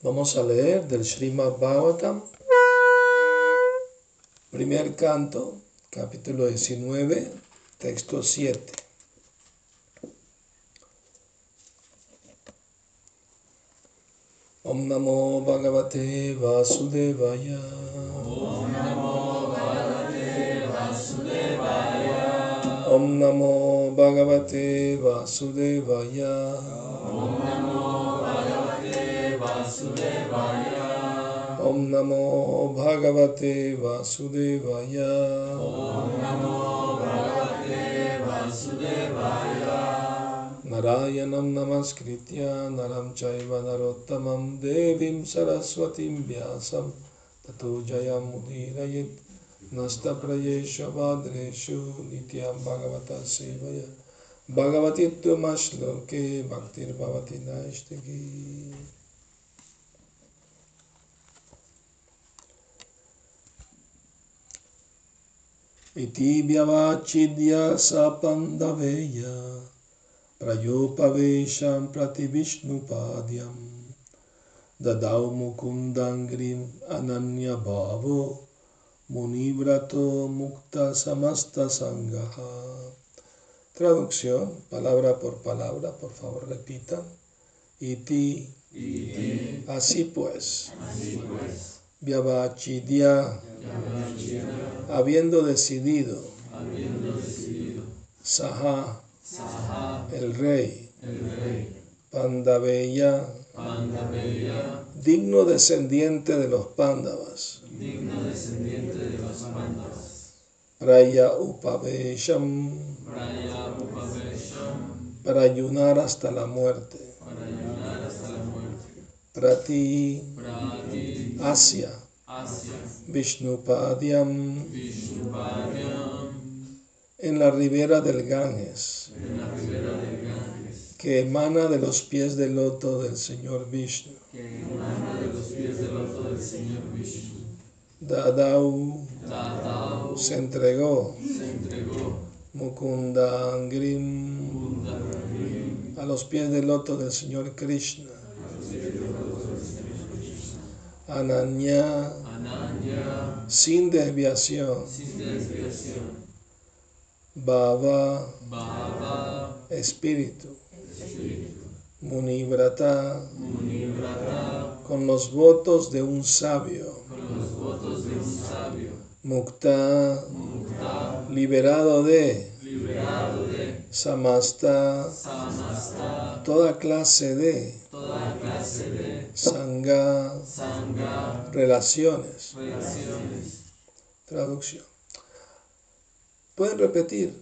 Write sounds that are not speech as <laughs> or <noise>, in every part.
Vamos a leer del Srimad Bhagavatam, primer canto, capítulo 19, texto 7. Om Namo Bhagavate Vasudevaya. Om Namo Bhagavate Vasudevaya. Om Namo Bhagavate Vasudevaya. वासुदेवाय। ॐ नमो भगवते वासुदेवाय। ॐ नमो भगवते वासुदेवाय। नारायणं नमस्कृत्य नरं चैव नरोत्तमं देवीं सरस्वतीं व्यासं। ततो जयमुदीरयेत् नष्टप्रयेषु नित्यं भगवतः सेवया। भगवती त्वमश्लोके भक्तिर्भवति नैष्टिकी Bhagavati Tumashloke Bhaktir Bhavati Naishtaki Iti Vyavachidya Sapandaveya Prayopavesham Prativishnupadyam Dadau Mukundangrim Ananya Bhavo Munibrato Mukta Samasta Sangaha Traducción, palabra por palabra, por favor repitan. Iti, Iti. así pues, Así pues, Vyavachidya, habiendo decidido, habiendo decidido, el rey, el rey, digno descendiente de los Pándavas, digno descendiente de los Pandavas, Praya Upavesham, Praya Upavesham, para ayunar hasta la muerte, para ayunar hasta la muerte, Prati, Asya, Vishnupadyam, en la ribera del Ganges, que emana de los pies del loto del Señor Vishnu. Dadau. Dadao se entregó, entregó, Mukundangrim, a los pies del loto del Señor Krishna. Ananya, sin desviación, sin Bhava, Bhava, espíritu, Munivrata, Munivrata, con los votos de un sabio, con los votos de un sabio, Mukta, Mukta, liberado de liberado de Samasta, Samasta, toda clase de toda clase de Sangha, Sangha, relaciones. relaciones. Traducción. Pueden repetir.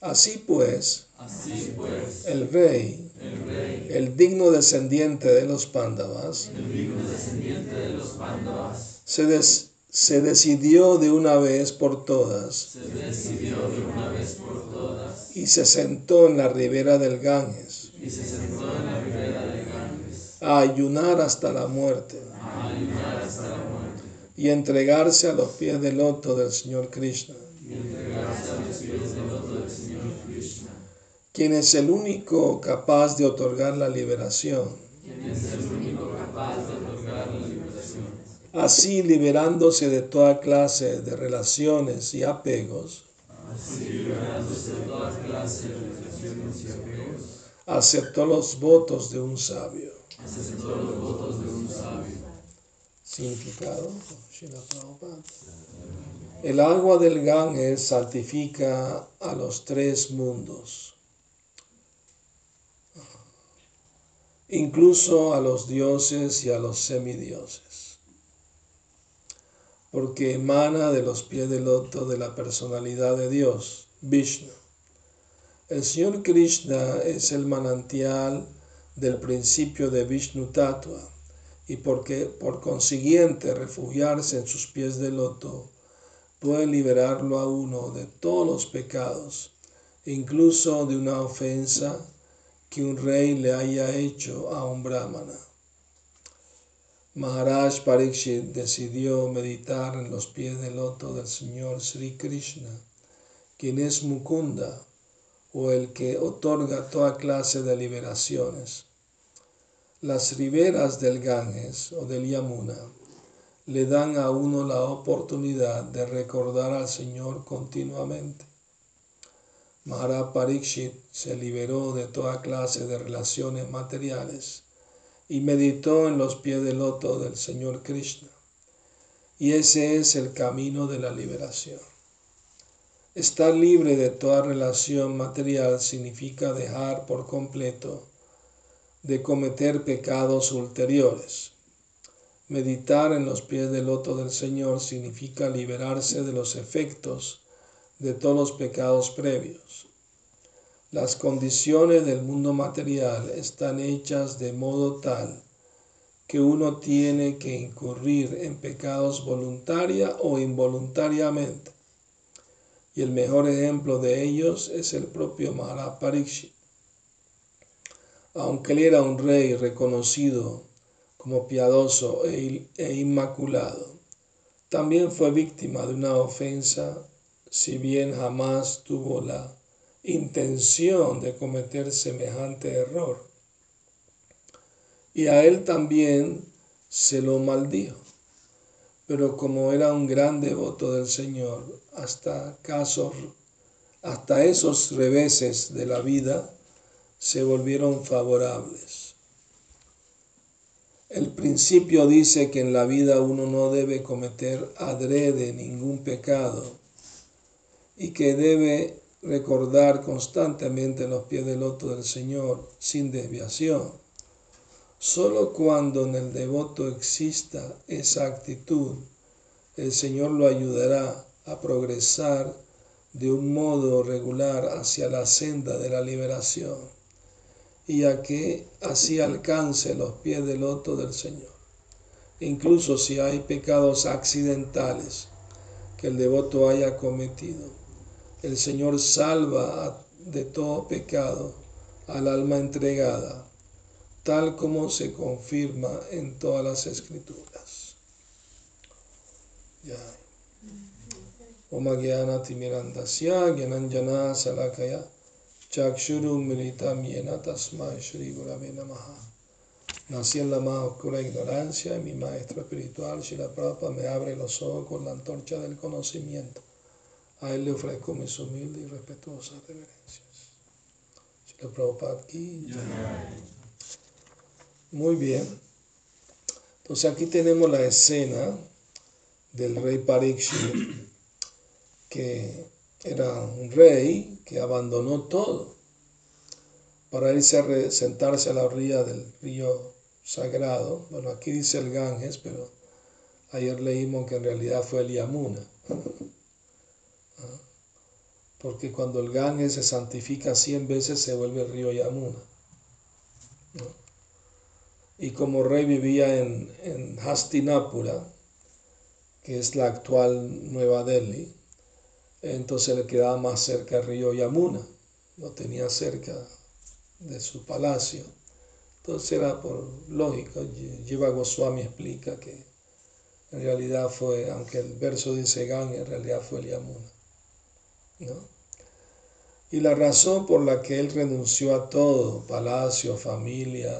Así pues, Así pues, el rey, el rey, el digno descendiente de los Pándavas, el digno descendiente de los Pandavas, se, des- se decidió de una vez por todas. Se decidió de una vez por todas. Y se sentó en la ribera del Ganges. Y se sentó en la ribera del Ganges. A ayunar hasta la muerte. A ayunar hasta la muerte. Y entregarse a los pies del loto del Señor Krishna, y entregarse a los pies del loto del Señor Krishna, quien es el único capaz de otorgar la liberación. quien es el único capaz de otorgar la liberación. Así, liberándose de toda clase de relaciones y apegos, aceptó los votos de un sabio. aceptó los votos de. El agua del Ganges santifica a los tres mundos, incluso a los dioses y a los semidioses, porque emana de los pies del loto de la personalidad de Dios, Vishnu. El Señor Krishna es el manantial del principio de Vishnu Tattva y porque por consiguiente refugiarse en sus pies de loto puede liberarlo a uno de todos los pecados, incluso de una ofensa que un rey le haya hecho a un brahmana. Maharaj Parikshit decidió meditar en los pies del loto del Señor Sri Krishna, quien es Mukunda, o el que otorga toda clase de liberaciones. Las riberas del Ganges o del Yamuna le dan a uno la oportunidad de recordar al Señor continuamente. Maharaj Parikshit se liberó de toda clase de relaciones materiales y meditó en los pies del loto del Señor Krishna. Y ese es el camino de la liberación. Estar libre de toda relación material significa dejar por completo de cometer pecados ulteriores. Meditar en los pies del loto del Señor significa liberarse de los efectos de todos los pecados previos. Las condiciones del mundo material están hechas de modo tal que uno tiene que incurrir en pecados voluntaria o involuntariamente. Y el mejor ejemplo de ellos es el propio Maharaj Parikshit. Aunque él era un rey reconocido como piadoso e, e inmaculado, también fue víctima de una ofensa, si bien jamás tuvo la intención de cometer semejante error. Y a él también se lo maldijo. Pero como era un gran devoto del Señor, hasta casos, hasta esos reveses de la vida se volvieron favorables. El principio dice que en la vida uno no debe cometer adrede ningún pecado y que debe recordar constantemente los pies del loto del Señor sin desviación. Solo cuando en el devoto exista esa actitud, el Señor lo ayudará a progresar de un modo regular hacia la senda de la liberación y a que así alcance los pies del loto del Señor. Incluso si hay pecados accidentales que el devoto haya cometido, el Señor salva de todo pecado al alma entregada, tal como se confirma en todas las escrituras. Ya. Om Gyana Salakaya Chakshuru Militam Namaha. Nací en la más oscura ignorancia y mi maestro espiritual, Shila Prabhupada, me abre los ojos con la antorcha del conocimiento a él le ofrezco mis humildes y respetuosas reverencias. Prabhupada aquí. Muy bien. Entonces aquí tenemos la escena del rey Parikshit, que era un rey que abandonó todo para irse a sentarse a la orilla del río sagrado. Bueno, aquí dice el Ganges, pero ayer leímos que en realidad fue el Yamuna porque cuando el Ganges se santifica cien veces se vuelve el río Yamuna. Y como rey vivía en, en Hastinapura, que es la actual Nueva Delhi, entonces le quedaba más cerca río Yamuna, lo tenía cerca de su palacio. Entonces era por lógica, Jiva Goswami explica que en realidad fue, aunque el verso dice Gan, en realidad fue el Yamuna. Y la razón por la que él renunció a todo, palacio, familia,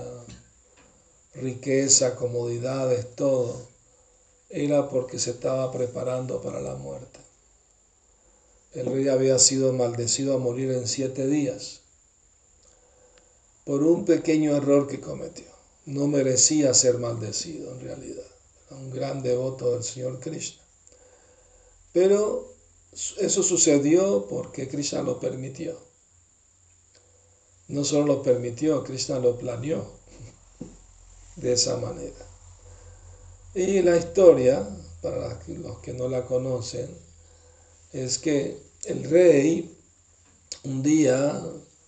riqueza, comodidades, todo, era porque se estaba preparando para la muerte. El rey había sido maldecido a morir en siete días por un pequeño error que cometió. No merecía ser maldecido en realidad. Era un gran devoto del Señor Krishna. Pero eso sucedió porque Krishna lo permitió. No solo lo permitió, Krishna lo planeó de esa manera. Y la historia, para los que no la conocen, es que el rey un día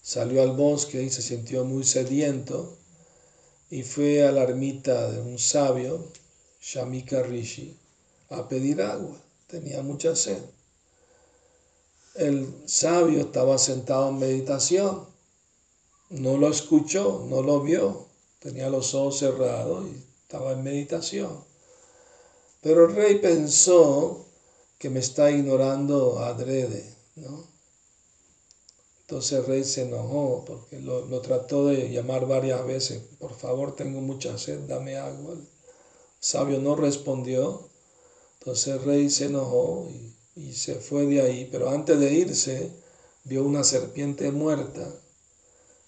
salió al bosque y se sintió muy sediento y fue a la ermita de un sabio, Shamika Rishi, a pedir agua. Tenía mucha sed el sabio estaba sentado en meditación. No lo escuchó, no lo vio. Tenía los ojos cerrados y estaba en meditación. Pero el rey pensó que me está ignorando adrede, ¿no? Entonces el rey se enojó porque lo, lo, trató de llamar varias veces. Por favor, tengo mucha sed, dame agua. El sabio no respondió. Entonces el rey se enojó y, y se fue de ahí. Pero antes de irse, vio una serpiente muerta.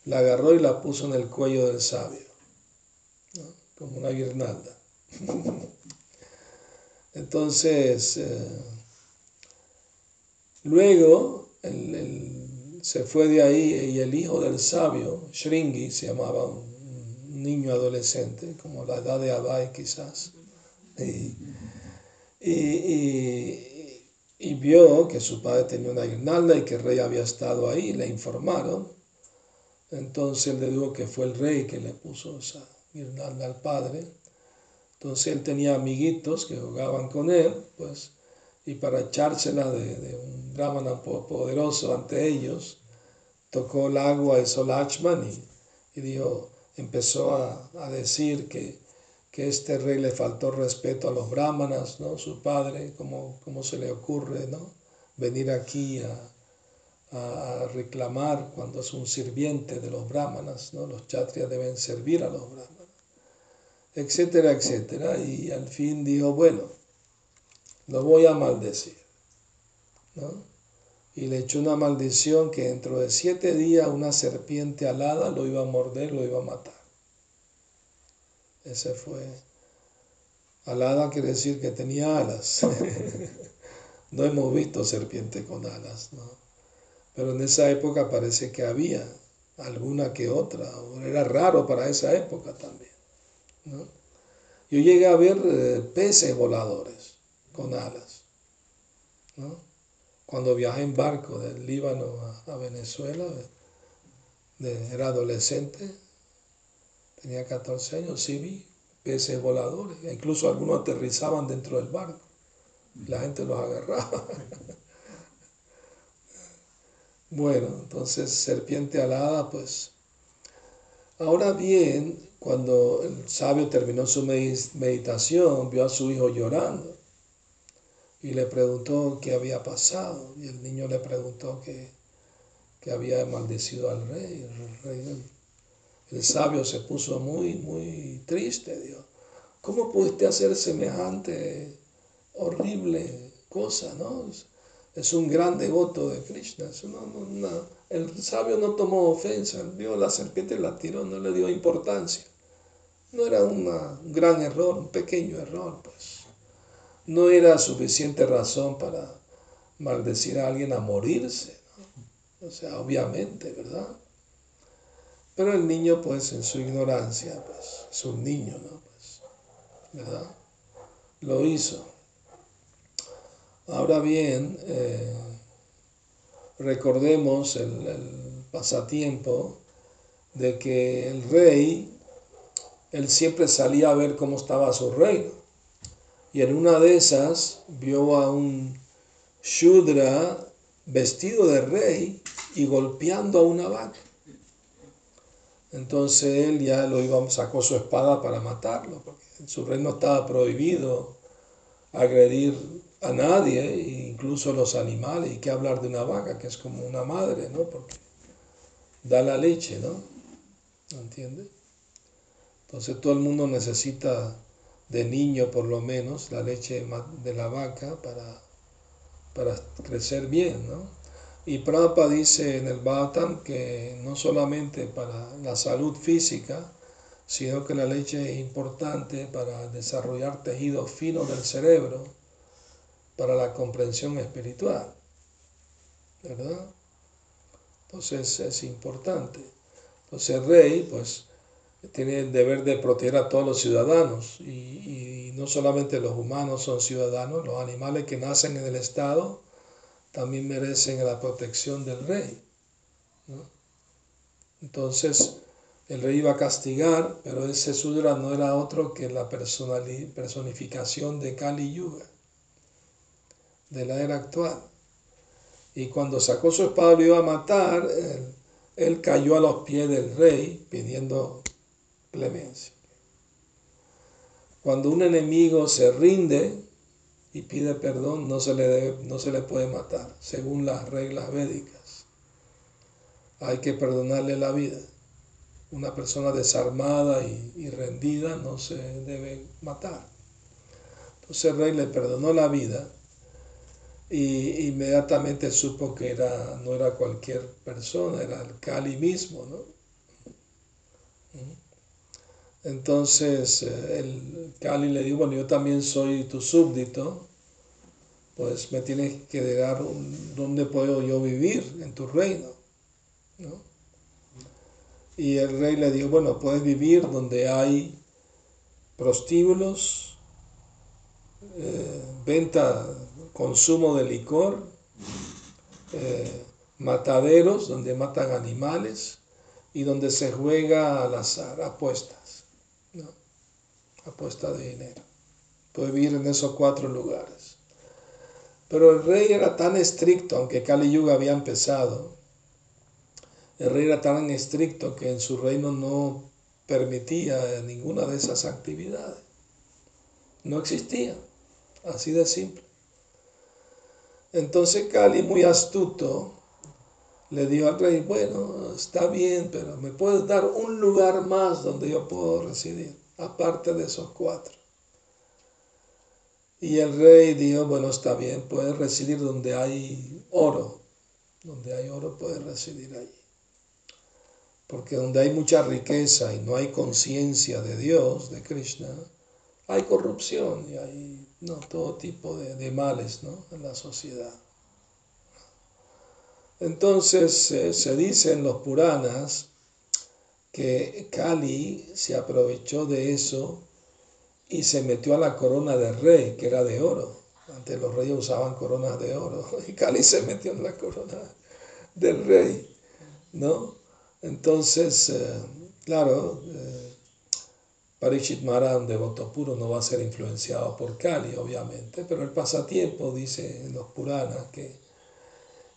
La agarró y la puso en el cuello del sabio, como una guirnalda. <laughs> Entonces, eh, luego se fue de ahí y el hijo del sabio, Shringi, se llamaba un, niño adolescente, como la edad de Abai quizás, y, y, vio que su padre tenía una guirnalda y que el rey había estado ahí, le informaron. Entonces le dijo que fue el rey que le puso esa guirnalda al padre entonces él tenía amiguitos que jugaban con él, pues, y para echársela de, un brahmana poderoso ante ellos, tocó el agua de Solachman y, y dijo, empezó a, decir que, que este rey le faltó respeto a los brahmanas, ¿no? Su padre, ¿cómo, cómo se le ocurre, ¿no? Venir aquí a, a, reclamar cuando es un sirviente de los brahmanas, ¿no? Los chatrias deben servir a los brahmanas etcétera, etcétera. Y al fin dijo, bueno, lo voy a maldecir. ¿no? Y le echó una maldición que dentro de siete días una serpiente alada lo iba a morder, lo iba a matar. Ese fue. Alada quiere decir que tenía alas. <laughs> no hemos visto serpiente con alas, ¿no? Pero en esa época parece que había alguna que otra. Era raro para esa época también. Yo llegué a ver eh, peces voladores con alas. Cuando viajé en barco del Líbano a, Venezuela, era adolescente, tenía 14 años, sí vi peces voladores, incluso algunos aterrizaban dentro del barco, la gente los agarraba. <laughs> bueno, entonces serpiente alada, pues. Ahora bien, cuando el sabio terminó su meditación, vio a su hijo llorando y le preguntó qué había pasado. Y el niño le preguntó que, que había maldecido al rey. El, rey el, sabio se puso muy, muy triste. Dijo, ¿cómo pudiste hacer semejante horrible cosa? ¿no? Es un gran devoto de Krishna. el sabio no tomó ofensa, vio la serpiente y la tiró, no le dio importancia. No era un gran error, un pequeño error, pues. No era suficiente razón para maldecir a alguien a morirse, ¿no? O sea, obviamente, ¿verdad? Pero el niño, pues, en su ignorancia, pues, es un niño, ¿no? Pues, ¿verdad? Lo hizo. Ahora bien, eh, recordemos el, el pasatiempo de que el rey él siempre salía a ver cómo estaba su reino. Y en una de esas vio a un Shudra vestido de rey y golpeando a una vaca. Entonces él ya lo iba, sacó su espada para matarlo, porque en su reino estaba prohibido agredir a nadie, incluso los animales, y qué hablar de una vaca, que es como una madre, ¿no? Porque da la leche, ¿no? ¿No entiendes? Entonces todo el mundo necesita de niño por lo menos la leche de la vaca para, para crecer bien, ¿no? Y Prabhupada dice en el Bhattan que no solamente para la salud física, sino que la leche es importante para desarrollar tejidos finos del cerebro, para la comprensión espiritual, ¿verdad? Entonces es importante. Entonces el rey, pues, tiene el deber de proteger a todos los ciudadanos y, no solamente los humanos son ciudadanos, los animales que nacen en el Estado también merecen la protección del rey. Entonces, el rey iba a castigar, pero ese Sudra no era otro que la personificación de Kali Yuga, de la era actual. Y cuando sacó su espada y lo iba a matar, él cayó a los pies del rey pidiendo clemencia. Cuando un enemigo se rinde y pide perdón, no se le, no se le puede matar, según las reglas védicas. hay que perdonarle la vida. Una persona desarmada y, rendida no se debe matar. Entonces el rey le perdonó la vida y inmediatamente supo que era, no era cualquier persona, era el Cali mismo, ¿no? Entonces eh, el Cali le dijo, bueno, yo también soy tu súbdito, pues me tienes que dar dónde puedo yo vivir en tu reino. ¿no? Y el rey le dijo, bueno, puedes vivir donde hay prostíbulos, eh, venta, consumo de licor, eh, mataderos donde matan animales y donde se juega al azar, apuestas. Apuesta de dinero. Puedes vivir en esos cuatro lugares. Pero el rey era tan estricto, aunque Kali Yuga había empezado, el rey era tan estricto que en su reino no permitía ninguna de esas actividades. No existía, así de simple. Entonces Cali, muy astuto, le dijo al rey, bueno, está bien, pero me puedes dar un lugar más donde yo puedo residir, aparte de esos cuatro. Y el rey dijo, bueno, está bien, puedes residir donde hay oro, donde hay oro puedes residir allí. Porque donde hay mucha riqueza y no hay conciencia de Dios, de Krishna, hay corrupción y hay no, todo tipo de, males ¿no? en la sociedad. Entonces eh, se dice en los Puranas que Kali se aprovechó de eso y se metió a la corona del rey, que era de oro. Antes los reyes usaban coronas de oro <laughs> y Kali se metió en la corona del rey, ¿no? Entonces, eh, claro, eh, Parishit Maran, devoto puro, no va a ser influenciado por Kali, obviamente, pero el pasatiempo dice en los Puranas que,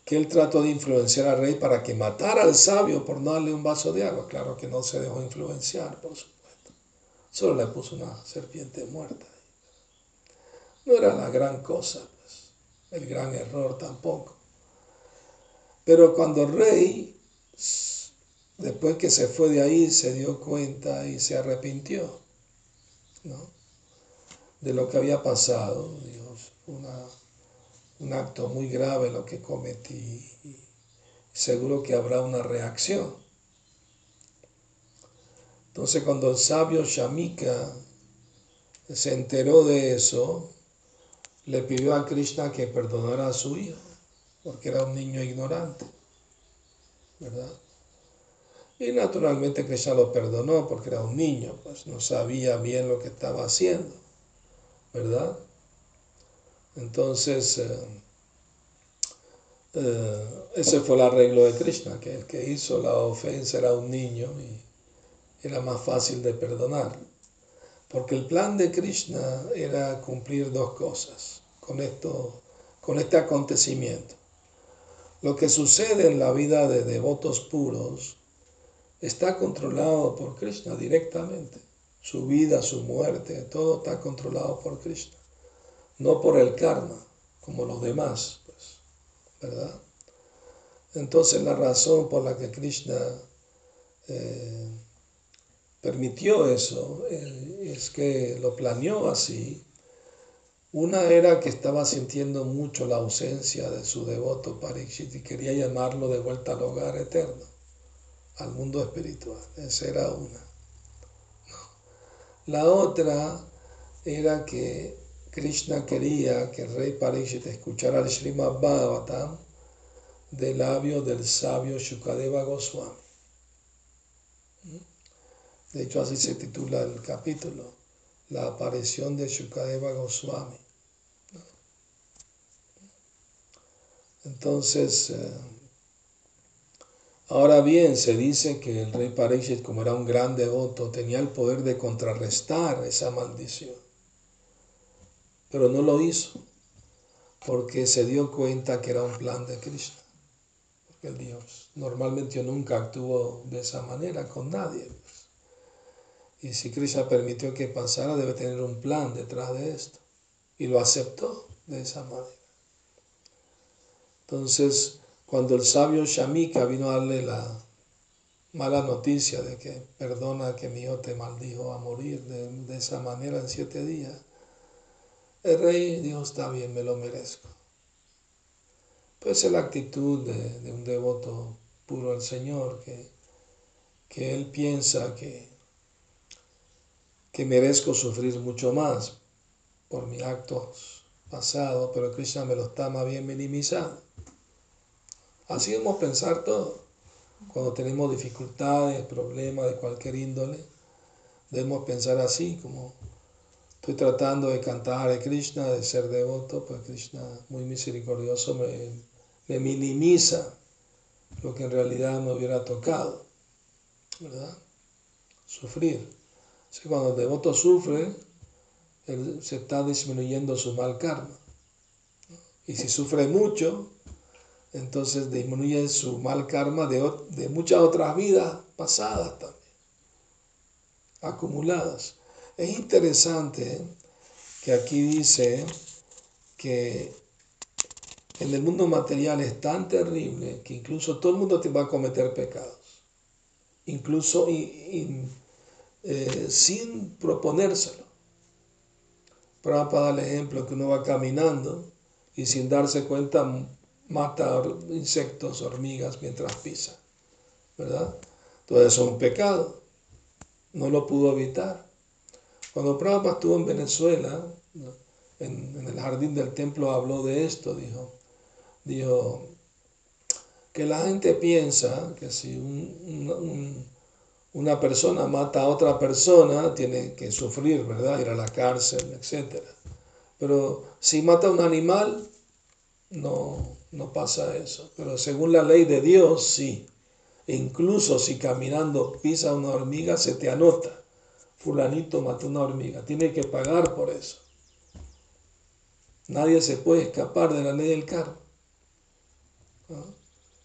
que él trató de influenciar al rey para que matara al sabio por no darle un vaso de agua. Claro que no se dejó influenciar, por supuesto. Solo le puso una serpiente muerta. No era la gran cosa, pues, el gran error tampoco. Pero cuando el rey Después que se fue de ahí, se dio cuenta y se arrepintió de lo que había pasado. Dios, un acto muy grave lo que cometí. Seguro que habrá una reacción. Entonces cuando el sabio Shamika se enteró de eso, le pidió a Krishna que perdonara a su hijo, porque era un niño ignorante, ¿verdad? Y naturalmente Krishna lo perdonó porque era un niño, pues no sabía bien lo que estaba haciendo, ¿verdad? Entonces, eh, eh, ese fue el arreglo de Krishna, que el que hizo la ofensa era un niño y era más fácil de perdonar. Porque el plan de Krishna era cumplir dos cosas con, esto, con este acontecimiento. Lo que sucede en la vida de devotos puros, está controlado por Krishna directamente. Su vida, su muerte, todo está controlado por Krishna. No por el karma, como los demás, pues, ¿verdad? Entonces la razón por la que Krishna eh, permitió eso eh, es que lo planeó así. Una era que estaba sintiendo mucho la ausencia de su devoto Parikshit y quería llamarlo de vuelta al hogar eterno al mundo espiritual. Esa era una. La otra era que Krishna quería que el rey Parishit escuchara el Srimad Bhagavatam de labios del sabio Shukadeva Goswami. De hecho, así se titula el capítulo, la aparición de Shukadeva Goswami. Entonces, eh, Ahora bien, se dice que el rey Parishit, como era un gran devoto, tenía el poder de contrarrestar esa maldición. Pero no lo hizo, porque se dio cuenta que era un plan de Krishna. Porque el Dios normalmente nunca actuó de esa manera con nadie. Pues. Y si Krishna permitió que pasara, debe tener un plan detrás de esto. Y lo aceptó de esa manera. Entonces, cuando el sabio Shamika vino a darle la, mala noticia de que perdona que mi hijo te maldijo a morir de, esa manera en siete días. El rey dijo, está bien, me lo merezco. Pues es la actitud de, un devoto puro al Señor, que, que él piensa que, que merezco sufrir mucho más por mis actos pasados, pero Krishna me lo está más bien minimizando. Así debemos pensar todo. Cuando tenemos dificultades, problemas de cualquier índole, debemos pensar así, como estoy tratando de cantar a Krishna, de ser devoto, pues Krishna, muy misericordioso, me, minimiza lo que en realidad me hubiera tocado, ¿verdad? Sufrir. Así cuando el devoto sufre, él se está disminuyendo su mal karma. Y si sufre mucho, entonces disminuye su mal karma de, de muchas otras vidas pasadas también, acumuladas. Es interesante que aquí dice que en el mundo material es tan terrible que incluso todo el mundo te va a cometer pecados, incluso eh, sin proponérselo. Para el ejemplo que uno va caminando y sin darse cuenta mata insectos, hormigas mientras pisa, ¿verdad? Eso es un pecado, no lo pudo evitar. Cuando Prabhupada estuvo en Venezuela, en, el jardín del templo habló de esto, dijo, dijo que la gente piensa que si una persona mata a otra persona, tiene que sufrir, ¿verdad? Ir a la cárcel, etc. Pero si mata a un animal, no, no pasa eso. Pero según la ley de Dios, sí. E incluso si caminando pisa una hormiga, se te anota. Fulanito mató una hormiga. Tiene que pagar por eso. Nadie se puede escapar de la ley del karma.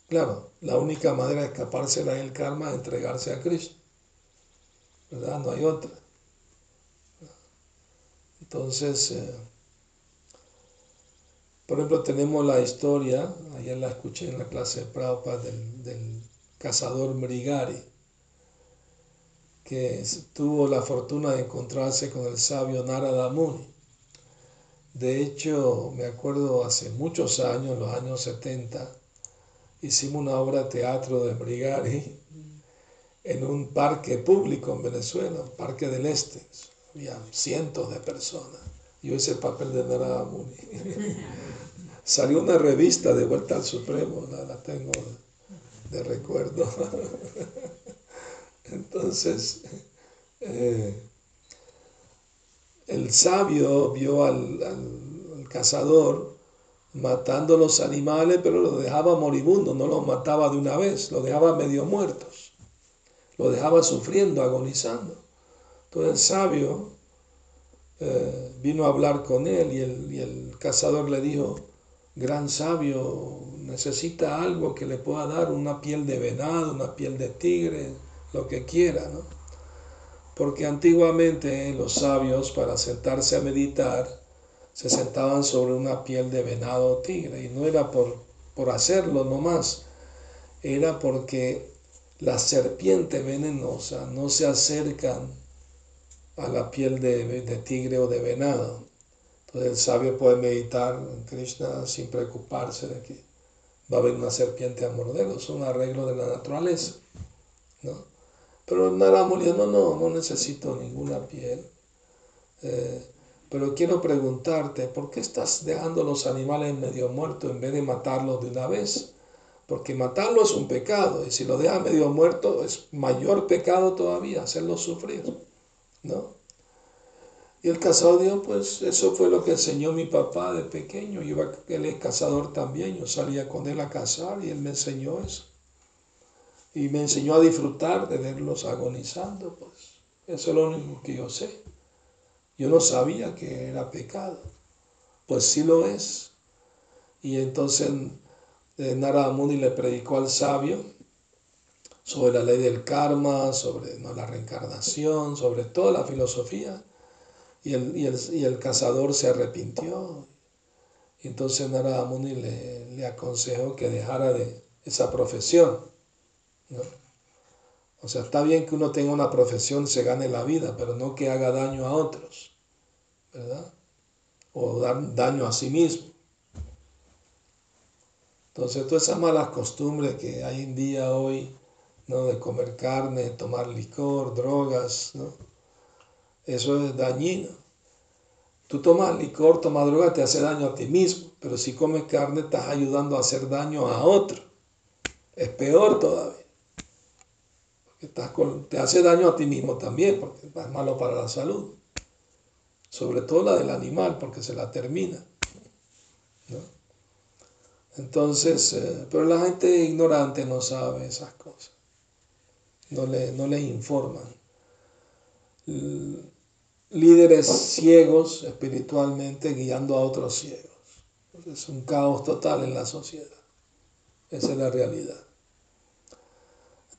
Claro, la única manera de escaparse de la ley del karma es entregarse a Cristo. ¿Verdad? No hay otra. Entonces, eh, por ejemplo, tenemos la historia, ayer la escuché en la clase de Prabhupada, del, cazador Mrigari, que tuvo la fortuna de encontrarse con el sabio Narada Muni. De hecho, me acuerdo hace muchos años, los años 70, hicimos una obra de teatro de Mrigari en un parque público en Venezuela, parque del Este. Había cientos de personas. Yo hice el papel de Narada Muni. <laughs> Salió una revista de Vuelta al Supremo, la, tengo de recuerdo. <laughs> Entonces, eh, el sabio vio al, al, cazador matando los animales, pero los dejaba moribundos, no los mataba de una vez, los dejaba medio muertos, los dejaba sufriendo, agonizando. Entonces el sabio eh, vino a hablar con él y el, y el cazador le dijo, gran sabio necesita algo que le pueda dar una piel de venado, una piel de tigre, lo que quiera, ¿no? Porque antiguamente los sabios para sentarse a meditar se sentaban sobre una piel de venado o tigre y no era por, por hacerlo nomás, era porque las serpientes venenosas no se acercan a la piel de, de tigre o de venado. Entonces el sabio puede meditar en Krishna sin preocuparse de que va a haber una serpiente a morderlo, es un arreglo de la naturaleza. ¿no? Pero Naramuni no, no, no necesito ninguna piel. Eh, pero quiero preguntarte, ¿por qué estás dejando los animales medio muertos en vez de matarlos de una vez? Porque matarlo es un pecado, y si lo dejas medio muerto es mayor pecado todavía, hacerlo sufrir. ¿no? Y el cazador dijo, pues eso fue lo que enseñó mi papá de pequeño. Iba, él es cazador también, yo salía con él a cazar y él me enseñó eso. Y me enseñó a disfrutar de verlos agonizando, pues. Eso es lo único que yo sé. Yo no sabía que era pecado. Pues sí lo es. Y entonces eh, Narada Muni le predicó al sabio sobre la ley del karma, sobre ¿no? la reencarnación, sobre toda la filosofía. Y el, y el, cazador se arrepintió. Y entonces Narada Muni le, le, aconsejó que dejara de esa profesión. O sea, está bien que uno tenga una profesión, se gane la vida, pero no que haga daño a otros, ¿verdad? O dar daño a sí mismo. Entonces, todas esas malas costumbres que hay en día hoy, ¿no? De comer carne, tomar licor, drogas, ¿no? Eso es dañino. Tú tomas licor, tomas droga, te hace daño a ti mismo, pero si comes carne estás ayudando a hacer daño a otro. Es peor todavía. Estás te hace daño a ti mismo también, porque es malo para la salud. Sobre todo la del animal, porque se la termina. Entonces, eh, pero la gente ignorante no sabe esas cosas. No le, no le informan líderes ciegos espiritualmente guiando a otros ciegos. Es un caos total en la sociedad. Esa es la realidad.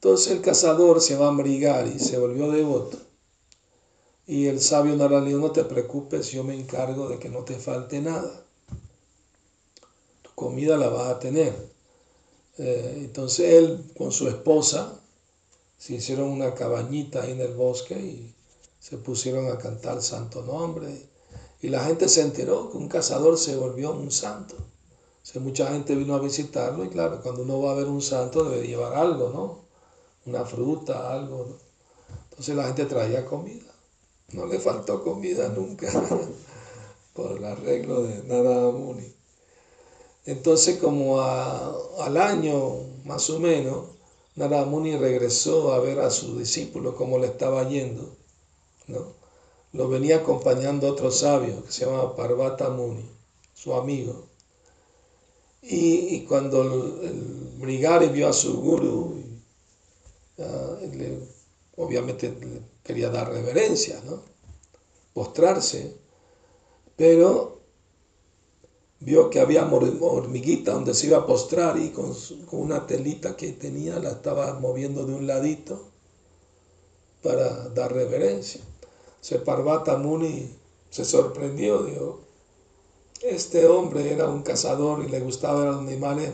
Entonces el cazador se va a brigar y se volvió devoto. Y el sabio Naraleo, no te preocupes, yo me encargo de que no te falte nada. Tu comida la vas a tener. Eh, entonces él con su esposa se hicieron una cabañita ahí en el bosque y se pusieron a cantar santo nombre. Y la gente se enteró que un cazador se volvió un santo. O mucha gente vino a visitarlo y claro, cuando uno va a ver un santo debe llevar algo, ¿no? Una fruta, algo. Entonces la gente traía comida. No le faltó comida nunca <laughs> por el arreglo de Nada Muni. Entonces como al año más o menos, Nada Muni regresó a ver a su discípulo cómo le estaba yendo lo venía acompañando otro sabio que se llama Parvata Muni, su amigo. Y, cuando el, Brigari vio a su guru, obviamente quería dar reverencia, ¿no? postrarse, pero vio que había hormiguita donde se iba a postrar y con, con, una telita que tenía la estaba moviendo de un ladito para dar reverencia. Se Parvata Muni se sorprendió, dijo, este hombre era un cazador y le gustaban los animales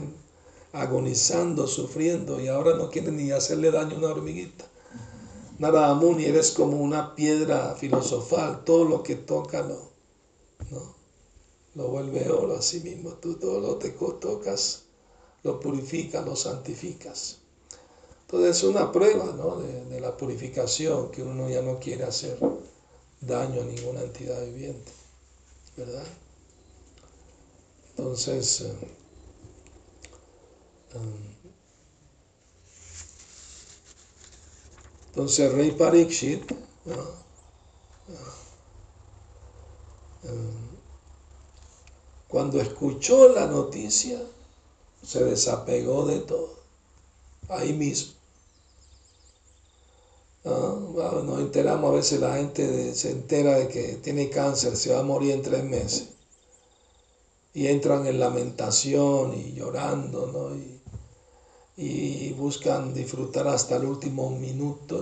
agonizando, sufriendo, y ahora no quiere ni hacerle daño a una hormiguita. Nada Muni, eres como una piedra filosofal, todo lo que toca lo, ¿no? lo vuelve oro a sí mismo, tú todo lo que tocas lo purificas, lo santificas. Entonces es una prueba ¿no? de, de la purificación que uno ya no quiere hacer daño a ninguna entidad viviente, ¿verdad? Entonces, eh, entonces rey Parikshit, cuando escuchó la noticia, se desapegó de todo, ahí mismo. Nos enteramos a veces la gente se entera de que tiene cáncer, se va a morir en tres meses. Y entran en lamentación y llorando, ¿no? Y, buscan disfrutar hasta el último minuto,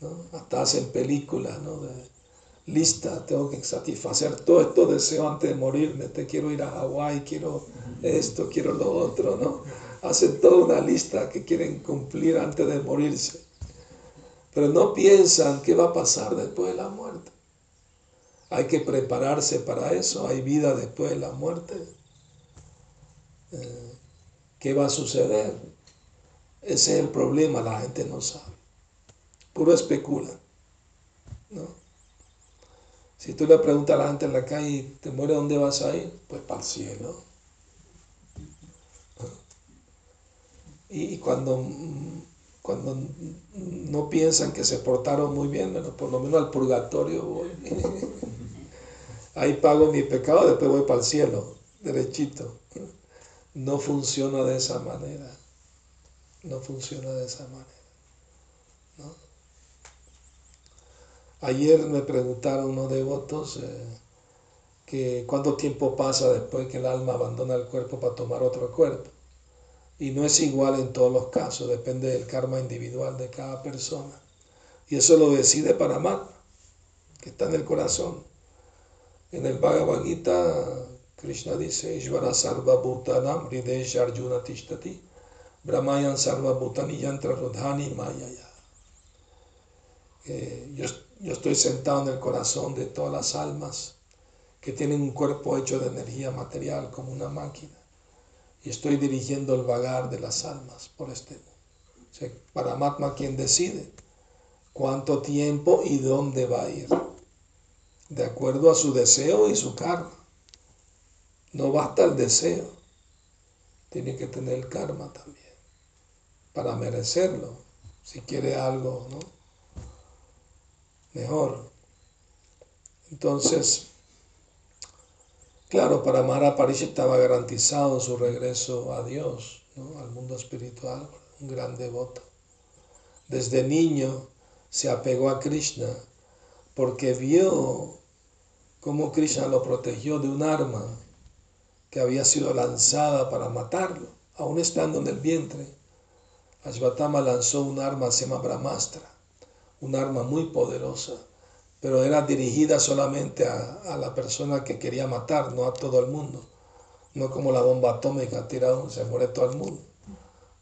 ¿no? Hasta hacen películas, ¿no? lista, tengo que satisfacer todo esto deseo antes de morirme, te quiero ir a Hawái, quiero esto, quiero lo otro, ¿no? Hacen toda una lista que quieren cumplir antes de morirse pero no piensan qué va a pasar después de la muerte. Hay que prepararse para eso, hay vida después de la muerte. Eh, ¿Qué va a suceder? Ese es el problema, la gente no sabe. Puro especula. ¿no? Si tú le preguntas a la gente en la calle, ¿te muere dónde vas a ir? Pues para el cielo. <laughs> Y cuando cuando no piensan que se portaron muy bien, bueno, por lo menos al purgatorio voy. <laughs> Ahí pago mi pecado, después voy para el cielo, derechito. No funciona de esa manera. No funciona de esa manera. Ayer me preguntaron unos devotos eh, que cuánto tiempo pasa después que el alma abandona el cuerpo para tomar otro cuerpo y no es igual en todos los casos, depende del karma individual de cada persona. Y eso lo decide Paramatma, que está en el corazón. En el Bhagavad Gita, Krishna dice, Ishvara Sarva Arjuna Brahmayan Sarva Bhutani Yantra Rodhani Mayaya. Eh, yo, estoy sentado en el corazón de todas las almas que tienen un cuerpo hecho de energía material como una máquina y estoy dirigiendo el vagar de las almas por este mundo. O sea, Paramatma quien decide cuánto tiempo y dónde va a ir, de acuerdo a su deseo y su karma. No basta el deseo, tiene que tener el karma también, para merecerlo, si quiere algo, ¿no? Mejor. Entonces, claro, para Mara París estaba garantizado su regreso a Dios, ¿no? al mundo espiritual, un gran devoto. Desde niño se apegó a Krishna porque vio cómo Krishna lo protegió de un arma que había sido lanzada para matarlo, aún estando en el vientre. Ashvatama lanzó un arma, se llama Brahmastra, un arma muy poderosa, pero era dirigida solamente a, a, la persona que quería matar, no a todo el mundo. No como la bomba atómica, tirada, se muere todo el mundo.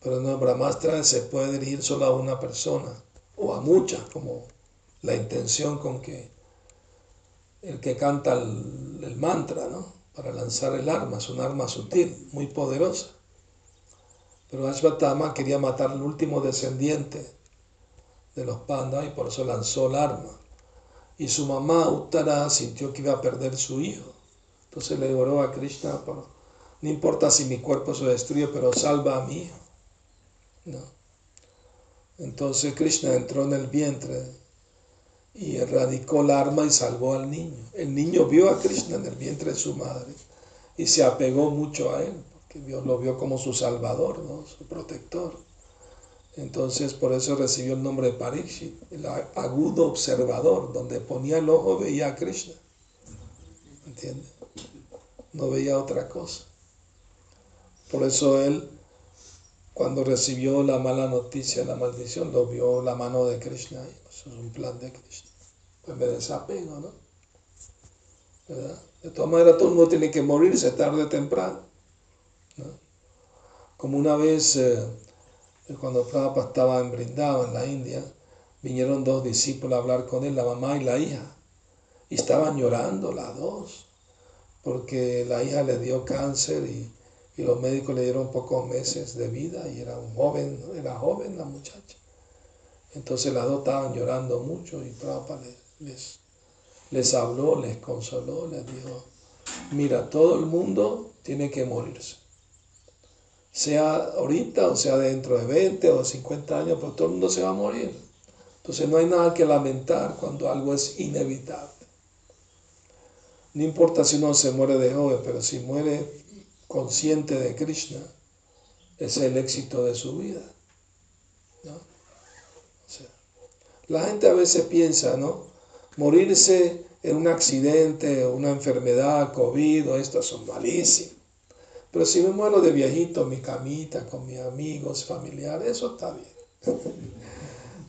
Pero no, Brahmastra se puede dirigir solo a una persona o a muchas, como la intención con que el que canta el, mantra, ¿no? Para lanzar el arma, es un arma sutil, muy poderosa. Pero Ashvatama quería matar al último descendiente de los pandas y por eso lanzó el arma. Y su mamá, Uttara, sintió que iba a perder su hijo. Entonces le oró a Krishna, no importa si mi cuerpo se destruye, pero salva a mi hijo. ¿No? Entonces Krishna entró en el vientre y erradicó el arma y salvó al niño. El niño vio a Krishna en el vientre de su madre y se apegó mucho a él, porque Dios lo vio como su salvador, ¿no? su protector. Entonces por eso recibió el nombre de Parikshit, el agudo observador, donde ponía el ojo veía a Krishna. ¿Entiendes? No veía otra cosa. Por eso él cuando recibió la mala noticia, la maldición, lo vio la mano de Krishna. Eso es un plan de Krishna. Pues me desapego, ¿no? De todas maneras, todo el mundo tiene que morirse tarde o temprano. ¿no? Como una vez, eh, cuando Prabhupada estaba en Brindava, en la India, vinieron dos discípulos a hablar con él, la mamá y la hija. Y estaban llorando las dos, porque la hija le dio cáncer y y los médicos le dieron pocos meses de vida y era un joven, era joven la muchacha. Entonces las dos estaban llorando mucho y Prabhupada les, les, habló, les consoló, les dijo, mira, todo el mundo tiene que morirse. Sea ahorita o sea dentro de 20 o 50 años, pero todo el mundo se va a morir. Entonces no hay nada que lamentar cuando algo es inevitable. No importa si uno se muere de joven, pero si muere consciente de Krishna, es el éxito de su vida. la gente a veces piensa, ¿no? Morirse en un accidente, una enfermedad, COVID, o estas son malísimas. Pero si me muero de viejito mi camita, con mis amigos, familiares, eso está bien. <laughs>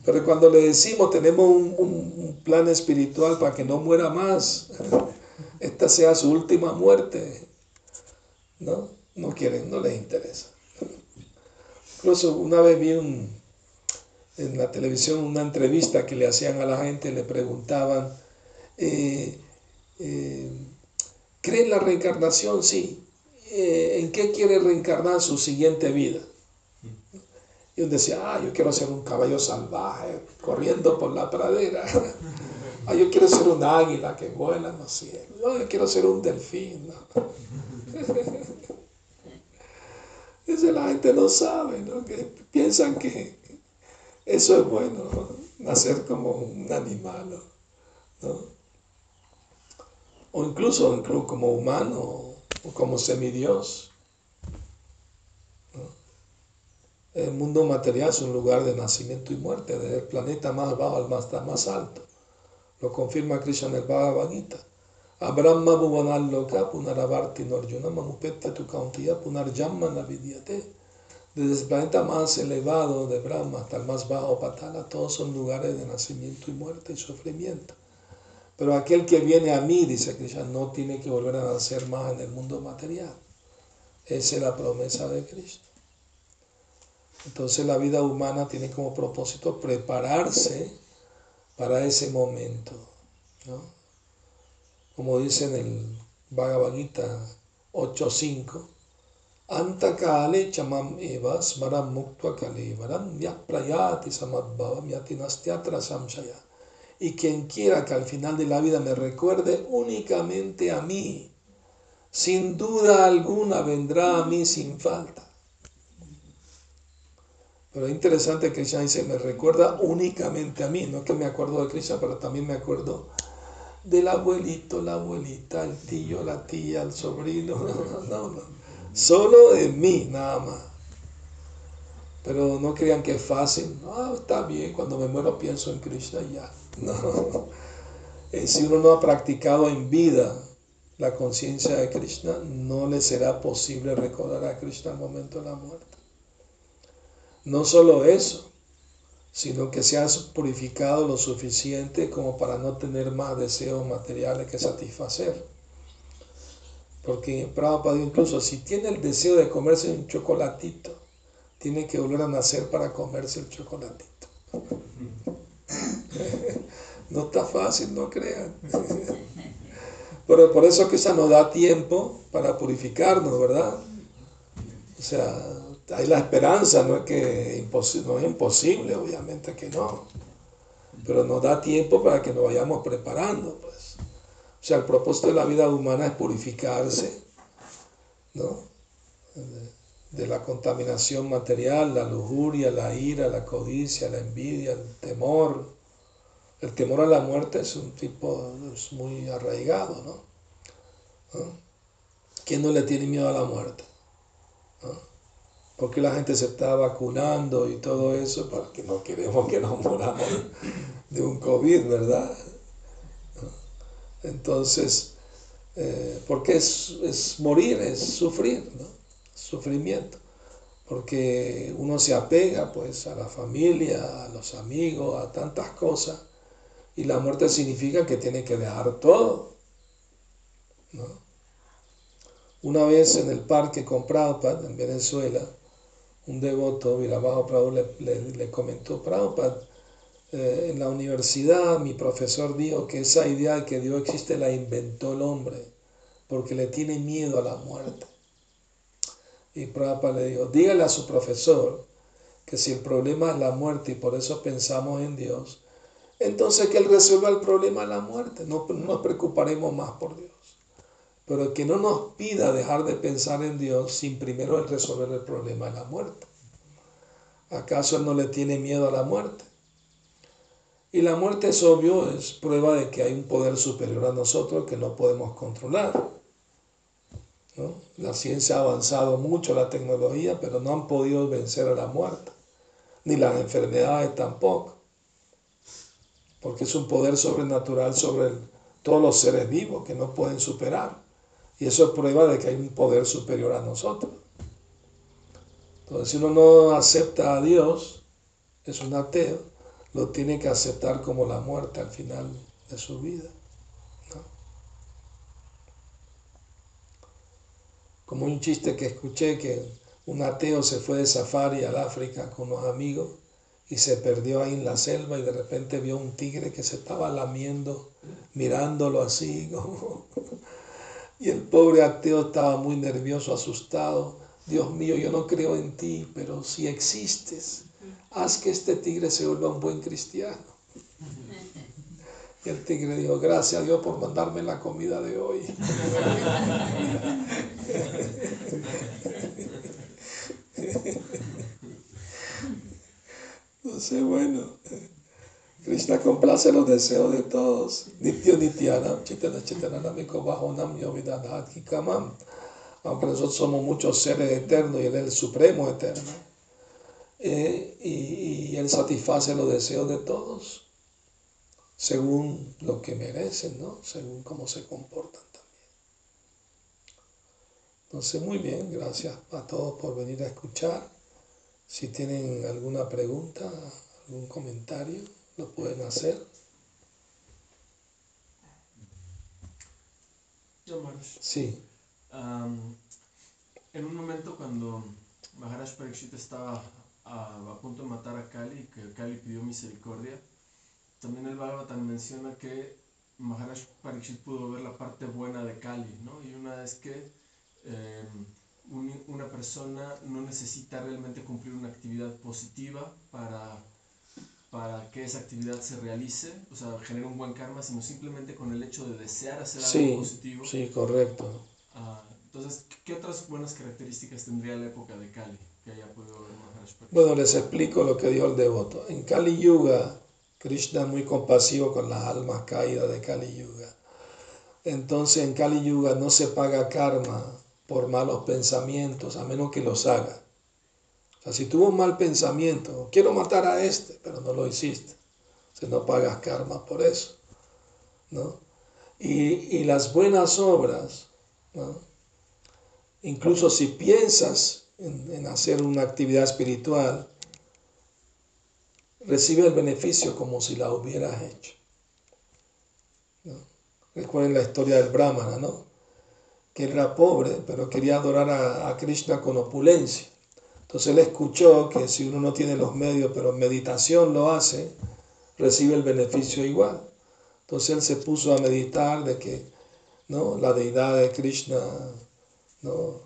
Pero cuando le decimos tenemos un, un plan espiritual para que no muera más, <laughs> esta sea su última muerte, ¿no? No quieren, no les interesa. Incluso una vez vi en la televisión una entrevista que le hacían a la gente, le preguntaban, eh, eh, ¿cree en la reencarnación? Sí. Eh, ¿En qué quiere reencarnar su siguiente vida? Y uno decía, ah, yo quiero ser un caballo salvaje corriendo por la pradera. <laughs> ah, yo quiero ser un águila que vuela en los cielos. yo quiero ser un delfín. Eso la gente no sabe, ¿no? Que piensan que eso es bueno, nacer como un animal, ¿no? O incluso, como humano o como semidios. El mundo material es un lugar de nacimiento y muerte, desde el planeta más bajo al más, más alto. Lo confirma Krishna en el Bhagavad Gita. Abrahma Bhuvanaloka Punaravarti Norjuna Mamupetta tu Punarjamma Navidyate. Desde el planeta más elevado de Brahma hasta el más bajo Patala, todos son lugares de nacimiento y muerte y sufrimiento. Pero aquel que viene a mí, dice Krishna, no tiene que volver a nacer más en el mundo material. Esa es la promesa de Cristo. Entonces la vida humana tiene como propósito prepararse para ese momento. ¿no? Como dice en el Bhagavad Gita 8.5, Antakale chamam eva smaram muktva kalevaram prayati samadbhavam yati nastyatra samshaya. Y quien quiera que al final de la vida me recuerde únicamente a mí, sin duda alguna vendrá a mí sin falta. Pero es interesante que Krishna dice, me recuerda únicamente a mí, no es que me acuerdo de Krishna, pero también me acuerdo del abuelito, la abuelita, el tío, la tía, el sobrino, <laughs> no, no, solo de mí nada más. Pero no crean que es fácil, ah, está bien, cuando me muero pienso en Krishna ya. <laughs> No. Eh, si uno no ha practicado en vida la conciencia de Krishna, no le será posible recordar a Krishna al momento de la muerte. No solo eso, sino que seas purificado lo suficiente como para no tener más deseos materiales que satisfacer. Porque Prabhupada incluso si tiene el deseo de comerse un chocolatito, tiene que volver a nacer para comerse el chocolatito. <laughs> No está fácil, no crean. <laughs> Pero por eso que esa nos da tiempo para purificarnos, ¿verdad? O sea, hay la esperanza, no es que no es imposible, obviamente que no, pero nos da tiempo para que nos vayamos preparando, pues. O sea, el propósito de la vida humana es purificarse, ¿no? De la contaminación material, la lujuria, la ira, la codicia, la envidia, el temor. El temor a la muerte es un tipo, muy arraigado, ¿no? ¿No? ¿Quién no le tiene miedo a la muerte? Porque la gente se está vacunando y todo eso, porque no queremos que nos moramos de un COVID, ¿verdad? Entonces, eh, porque es, morir, es sufrir, ¿no? Sufrimiento. Porque uno se apega pues a la familia, a los amigos, a tantas cosas, y la muerte significa que tiene que dejar todo. ¿no? Una vez en el parque con Prabhupada, en Venezuela, un devoto, Virabajo Prabhupada, le, le, comentó, Prabhupada, eh, en la universidad mi profesor dijo que esa idea de que Dios existe la inventó el hombre, porque le tiene miedo a la muerte. Y Prabhupada le dijo, dígale a su profesor que si el problema es la muerte y por eso pensamos en Dios, entonces que Él resuelva el problema de la muerte, no nos preocuparemos más por Dios pero que no nos pida dejar de pensar en Dios sin primero resolver el problema de la muerte. ¿Acaso Él no le tiene miedo a la muerte? Y la muerte es obvio, es prueba de que hay un poder superior a nosotros que no podemos controlar. La ciencia ha avanzado mucho, la tecnología, pero no han podido vencer a la muerte, ni las enfermedades tampoco, porque es un poder sobrenatural sobre todos los seres vivos que no pueden superar. Y eso es prueba de que hay un poder superior a nosotros. Entonces, si uno no acepta a Dios, es un ateo, lo tiene que aceptar como la muerte al final de su vida. Como un chiste que escuché que un ateo se fue de safari al África con unos amigos y se perdió ahí en la selva y de repente vio un tigre que se estaba lamiendo, mirándolo así <laughs> como y el pobre ateo estaba muy nervioso, asustado. Dios mío, yo no creo en ti, pero si existes, haz que este tigre se vuelva un buen cristiano. Y el tigre dijo, gracias a Dios por mandarme la comida de hoy. <laughs> Entonces, bueno. Krishna complace los deseos de todos. Nitya Nityanam, Chitana Chitananamiko Bahonam Yovidadhat Kamam. Aunque nosotros somos muchos seres eternos y Él es el supremo eterno. Eh, y, Él satisface los deseos de todos según lo que merecen, ¿no? Según cómo se comportan también. Entonces, muy bien, gracias a todos por venir a escuchar. Si tienen alguna pregunta, algún comentario lo pueden hacer. Yo, Sí. en un momento cuando Maharaj Pariksit estaba a, punto de matar a Kali, que Kali pidió misericordia, también el Bhagavatam menciona que Maharaj Pariksit pudo ver la parte buena de Kali, ¿no? Y una vez que em, una persona no necesita realmente cumplir una actividad positiva para, para que esa actividad se realice, o sea, genere un buen karma, sino simplemente con el hecho de desear hacer algo positivo. Sí, correcto. Ah, entonces, ¿qué otras buenas características tendría la época de Kali que haya podido ver Maharaj Bueno, les explico lo que dijo el devoto. En Kali Yuga, Krishna es muy compasivo con las almas caídas de Kali Yuga. Entonces en Kali Yuga no se paga karma por malos pensamientos, a menos que los haga. O sea, si tuvo un mal pensamiento, quiero matar a este, pero no lo hiciste, se no pagas karma por eso. ¿no? Y, y las buenas obras, incluso si piensas en, hacer una actividad espiritual, recibe el beneficio como si la hubieras hecho. Recuerden la historia del Brahmana, ¿no? Que era pobre, pero quería adorar a, Krishna con opulencia. Entonces él escuchó que si uno no tiene los medios, pero meditación lo hace, recibe el beneficio igual. Entonces él se puso a meditar de que ¿no? la deidad de Krishna ¿no?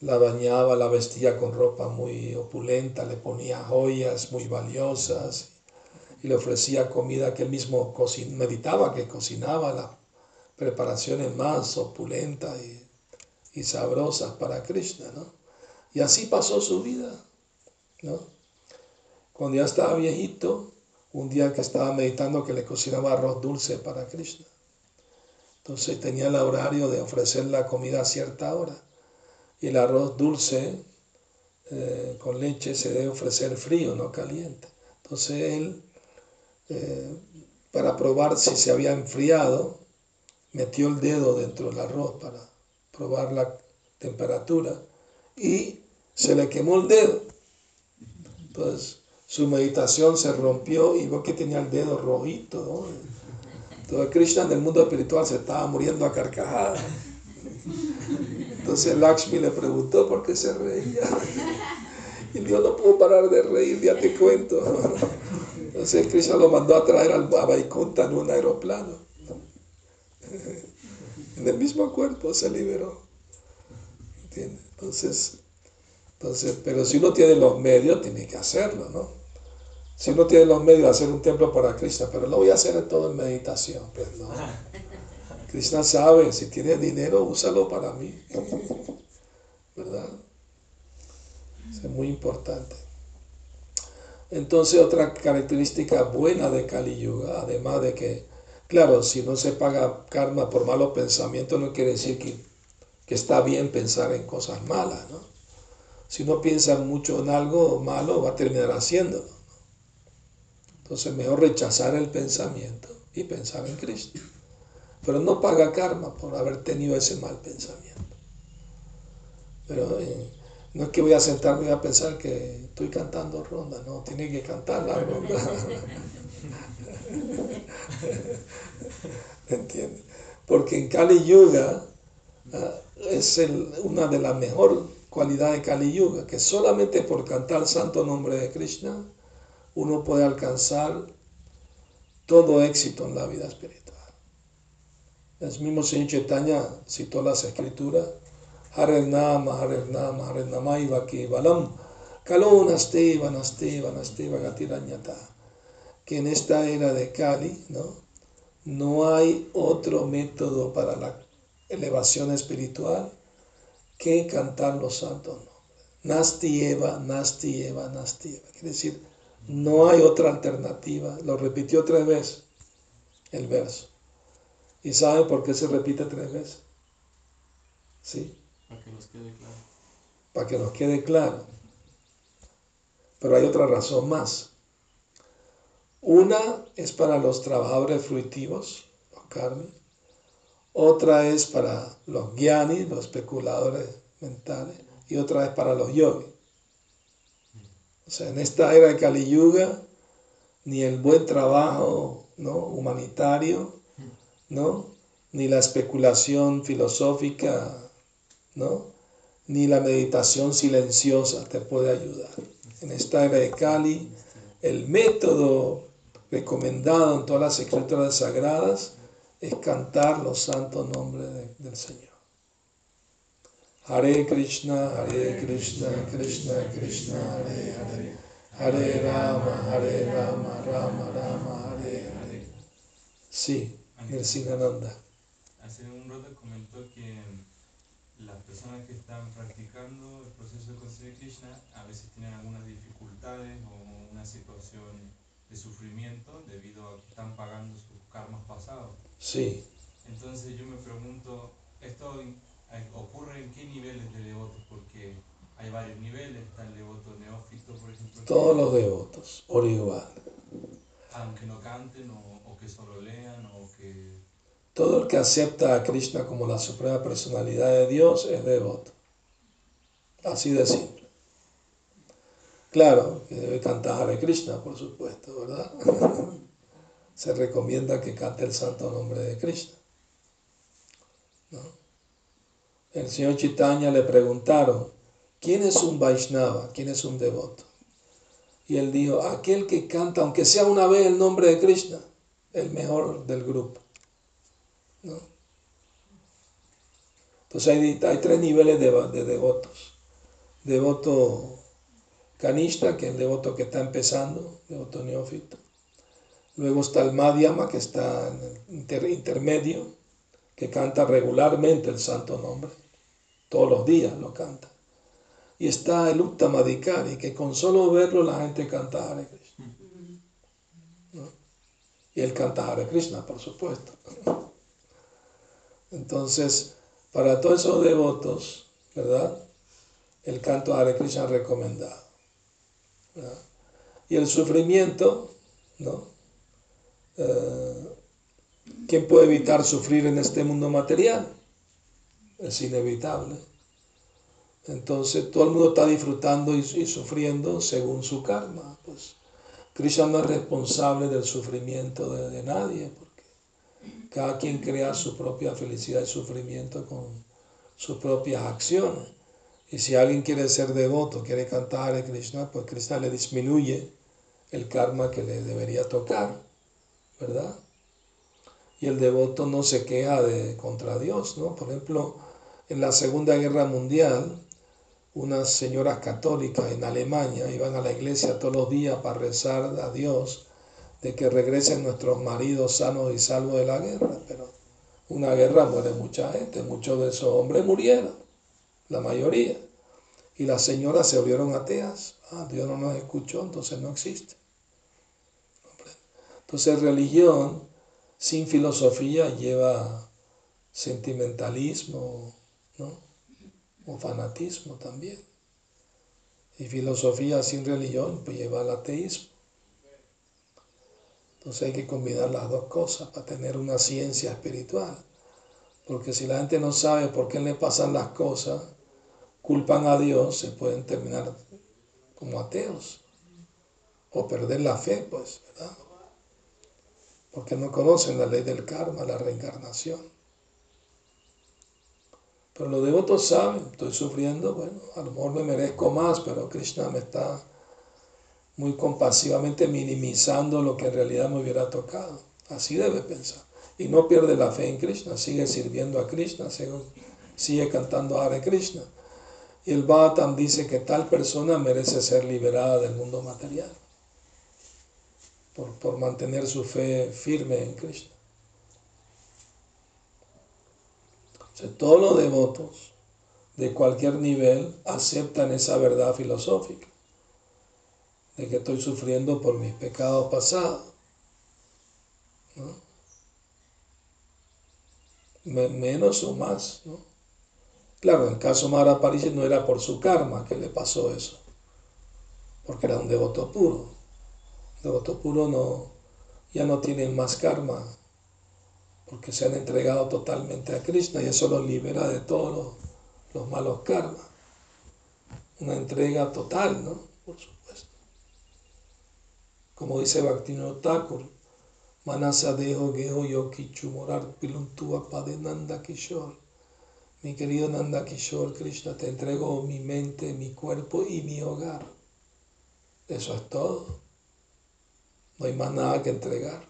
la bañaba, la vestía con ropa muy opulenta, le ponía joyas muy valiosas y le ofrecía comida que él mismo meditaba que cocinaba las preparaciones más opulentas y, sabrosas para Krishna, ¿no? Y así pasó su vida, ¿no? Cuando ya estaba viejito, un día que estaba meditando que le cocinaba arroz dulce para Krishna. Entonces tenía el horario de ofrecer la comida a cierta hora y el arroz dulce eh, con leche se debe ofrecer frío, no caliente. Entonces él, eh, para probar si se había enfriado, metió el dedo dentro del arroz para probar la temperatura y se le quemó el dedo. Entonces su meditación se rompió y vio que tenía el dedo rojito. Entonces Krishna en el mundo espiritual se estaba muriendo a carcajadas. Entonces Lakshmi le preguntó por qué se reía. Y Dios no pudo parar de reír, ya te cuento. Entonces Krishna lo mandó a traer al, Vaikunta en un aeroplano. En el mismo cuerpo se liberó. ¿Entiendes? Entonces, entonces, pero si uno tiene los medios, tiene que hacerlo, ¿no? Si uno tiene los medios de hacer un templo para Krishna, pero lo voy a hacer todo en meditación, pues no. <laughs> Krishna sabe, si tiene dinero, úsalo para mí. ¿Verdad? es muy importante. Entonces, otra característica buena de Kali Yuga, además de que, claro, si no se paga karma por malos pensamientos, no quiere decir que, que está bien pensar en cosas malas, ¿no? Si uno piensa mucho en algo malo, va a terminar haciéndolo. Entonces, mejor rechazar el pensamiento y pensar en Cristo pero no paga karma por haber tenido ese mal pensamiento. Pero eh, no es que voy a sentarme y voy a pensar que estoy cantando ronda, no, tiene que cantar la ronda. <laughs> ¿Entiendes? Porque en Kali Yuga ah, es una de las mejores cualidades de Kali Yuga, que solamente por cantar el santo nombre de Krishna uno puede alcanzar todo éxito en la vida espiritual. El mismo Señor Chaitanya citó las escrituras. Hare Nama, Hare Nama, Hare Ivaki Balam. Kalonasti, Vanasti, Vanasti, Vagatiranyata. Que en esta era de Kali, ¿no? No hay otro método para la elevación espiritual que cantar los santos nombres. Nasti Eva, Nasti Eva, Nasti Eva. Quiere decir, no hay otra alternativa. Lo repitió tres veces el verso. ¿Y sabe por qué se repite tres veces? ¿Sí? Para que nos quede claro. Para que nos quede claro. Pero hay otra razón más. Una es para los trabajadores fruitivos, los karmi. Otra es para los gyani, los especuladores mentales. Y otra es para los yogis. O sea, en esta era de Kali Yuga, ni el buen trabajo ¿no? humanitario, ¿no? Ni la especulación filosófica, ¿no? Ni la meditación silenciosa te puede ayudar. en esta era de Kali, el método recomendado en todas las escrituras sagradas es cantar los santos nombres del Señor. Hare Krishna, Hare Krishna, Krishna Krishna, Hare Hare, Hare Rama, Hare Rama, Rama Rama, Hare Hare. Sí, Nirsingananda. Hace un rato comentó que las personas que están practicando el proceso de de Krishna a veces tienen algunas dificultades o una situación de sufrimiento debido a que están pagando sus karmas pasados. Sí. Entonces yo me pregunto, ¿esto ocurre en qué niveles de devotos? Porque hay varios niveles, está el devoto neófito, por ejemplo. Todos los devotos, por igual. Aunque no canten o, o que solo lean o que... Todo el que acepta a Krishna como la suprema personalidad de Dios es devoto. Así de simple. Claro, que debe cantar Hare Krishna, por supuesto, ¿verdad? <laughs> Se recomienda que cante el santo nombre de Krishna. El señor Chaitanya le preguntaron, ¿quién es un Vaishnava? ¿Quién es un devoto? Y él dijo, aquel que canta, aunque sea una vez el nombre de Krishna, el mejor del grupo. Entonces hay, hay, tres niveles de, de devotos. Devoto Kanishta, que es el devoto que está empezando, devoto neófito. Luego está el Madhyama, que está en el intermedio, que canta regularmente el santo nombre. Todos los días lo canta. Y está el Uttamadikari, que con solo verlo la gente canta Hare Krishna. Y él canta Hare Krishna, por supuesto. Entonces, para todos esos devotos, ¿verdad? El canto Hare Krishna recomendado. Y el sufrimiento, ¿no? Eh, ¿Quién puede evitar sufrir en este mundo material? Es inevitable. Entonces todo el mundo está disfrutando y, sufriendo según su karma. Pues Krishna no es responsable del sufrimiento de, de, nadie, porque cada quien crea su propia felicidad y sufrimiento con sus propias acciones. Y si alguien quiere ser devoto, quiere cantar a Krishna, pues Krishna le disminuye el karma que le debería tocar, ¿verdad? Y el devoto no se queja de, contra Dios, ¿no? Por ejemplo, en la Segunda Guerra Mundial, unas señoras católicas en Alemania iban a la iglesia todos los días para rezar a Dios de que regresen nuestros maridos sanos y salvos de la guerra, pero una guerra muere mucha gente, muchos de esos hombres murieron la mayoría. Y las señoras se volvieron ateas. Ah, Dios no nos escuchó, entonces no existe. Entonces religión sin filosofía lleva sentimentalismo, ¿no? O fanatismo también. Y filosofía sin religión pues lleva al ateísmo. Entonces hay que combinar las dos cosas para tener una ciencia espiritual. Porque si la gente no sabe por qué le pasan las cosas, culpan a Dios, se pueden terminar como ateos o perder la fe, pues, ¿verdad? Porque no conocen la ley del karma, la reencarnación. Pero los devotos saben, estoy sufriendo, bueno, a lo mejor me merezco más, pero Krishna me está muy compasivamente minimizando lo que en realidad me hubiera tocado. Así debe pensar. Y no pierde la fe en Krishna, sigue sirviendo a Krishna, sigue, cantando Hare Krishna. Y el Bhattan dice que tal persona merece ser liberada del mundo material por, mantener su fe firme en Krishna. todos los devotos de cualquier nivel aceptan esa verdad filosófica de que estoy sufriendo por mis pecados pasados. Menos o más. ¿no? Claro, en el caso Mara París no era por su karma que le pasó eso, porque era un devoto puro. devoto puro no, ya no tienen más karma, porque se han entregado totalmente a Krishna y eso los libera de todos los, malos karmas. Una entrega total, ¿no? Por supuesto. Como dice Bhaktivinoda Thakur, Manasa dejo geho yokichu morar piluntua padenanda kishore mi querido Nanda Kishore Krishna, te entrego mi mente, mi cuerpo y mi hogar. Eso es todo. No hay más nada que entregar.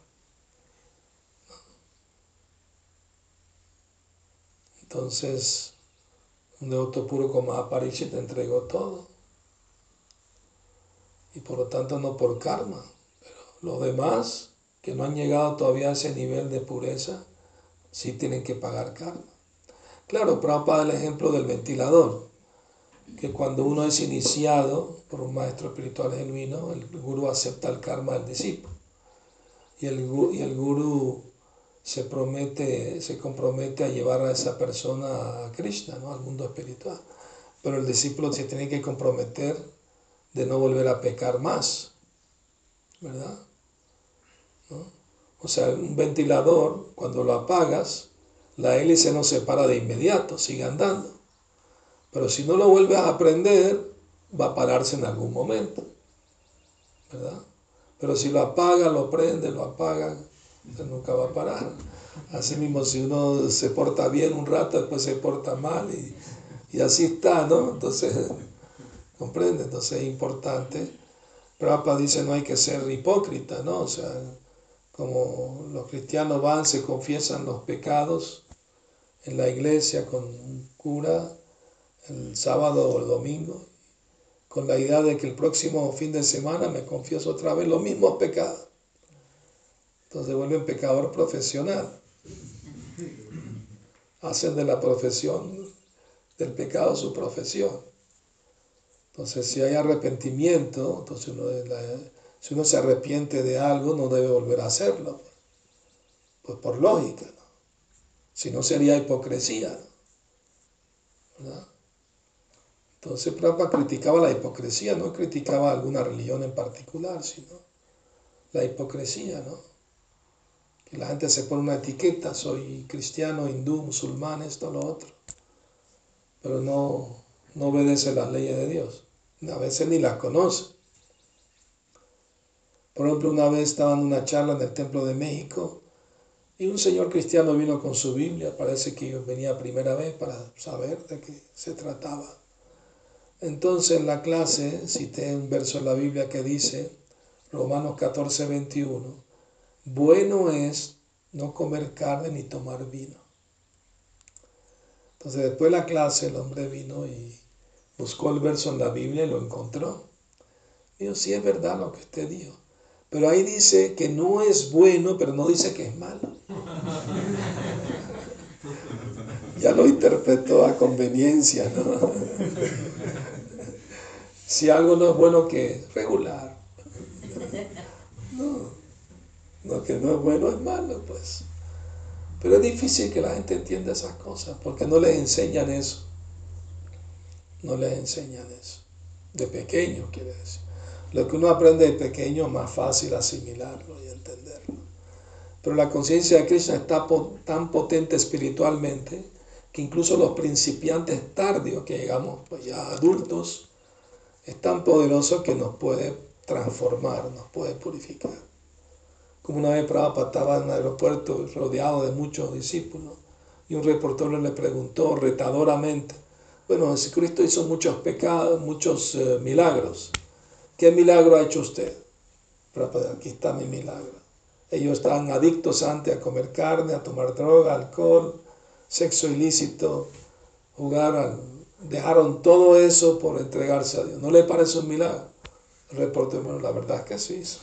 Entonces, un devoto puro como Aparishit te entregó todo. Y por lo tanto no por karma. Pero los demás que no han llegado todavía a ese nivel de pureza, sí tienen que pagar karma. Claro, Prabhupada el ejemplo del ventilador, que cuando uno es iniciado por un maestro espiritual genuino, el guru acepta el karma del discípulo. Y el, y el guru se promete, se compromete a llevar a esa persona a Krishna, ¿no? al mundo espiritual. Pero el discípulo se tiene que comprometer de no volver a pecar más, ¿verdad? O sea, un ventilador, cuando lo apagas, la hélice no se para de inmediato, sigue andando. Pero si no lo vuelves a prender, va a pararse en algún momento, ¿verdad? Pero si lo apaga, lo prende, lo apaga, nunca va a parar. Así mismo, si uno se porta bien un rato, después se porta mal y, así está, ¿no? Entonces, comprende, entonces es importante. Prabhupada dice no hay que ser hipócrita, ¿no? O sea, como los cristianos van, se confiesan los pecados en la iglesia con un cura el sábado o el domingo, con la idea de que el próximo fin de semana me confieso otra vez los mismos pecados. Entonces vuelven pecador profesional. Hacen de la profesión del pecado su profesión. Entonces, si hay arrepentimiento, entonces si uno se arrepiente de algo, no debe volver a hacerlo. Pues por lógica. Si no sería hipocresía. Entonces Prabhupada criticaba la hipocresía, no criticaba alguna religión en particular, sino la hipocresía, ¿no? que la gente se pone una etiqueta, soy cristiano, hindú, musulmán, esto, lo otro, pero no, no obedece las leyes de Dios, a veces ni las conoce. Por ejemplo, una vez estaba en una charla en el Templo de México y un señor cristiano vino con su Biblia, parece que venía primera vez para saber de qué se trataba. Entonces en la clase cité un verso en la Biblia que dice, Romanos 14, 21, bueno es no comer carne ni tomar vino. Entonces después de la clase el hombre vino y buscó el verso en la Biblia y lo encontró. Dijo, sí es verdad lo que usted dijo. Pero ahí dice que no es bueno, pero no dice que es malo. ya lo interpretó a conveniencia, ¿no? si algo no es bueno, que regular. No. Lo que no es bueno es malo, pues. Pero es difícil que la gente entienda esas cosas, porque no les enseñan eso. No les enseñan eso. De pequeño, quiere decir. Lo que uno aprende de pequeño es más fácil asimilarlo y entenderlo. Pero la conciencia de Krishna está tan potente espiritualmente que incluso los principiantes tardios, que llegamos pues ya adultos, es tan poderoso que nos puede transformar, nos puede purificar. Como una vez Prabhupada estaba en el aeropuerto rodeado de muchos discípulos y un reportero le preguntó retadoramente, bueno, si Cristo hizo muchos pecados, muchos eh, milagros, ¿qué milagro ha hecho usted? Prabhupada, aquí está mi milagro. Ellos estaban adictos antes a comer carne, a tomar droga, alcohol, sexo ilícito, jugar, dejaron todo eso por entregarse a Dios. ¿No le parece un milagro? El reportero, bueno, la verdad es que sí. <laughs>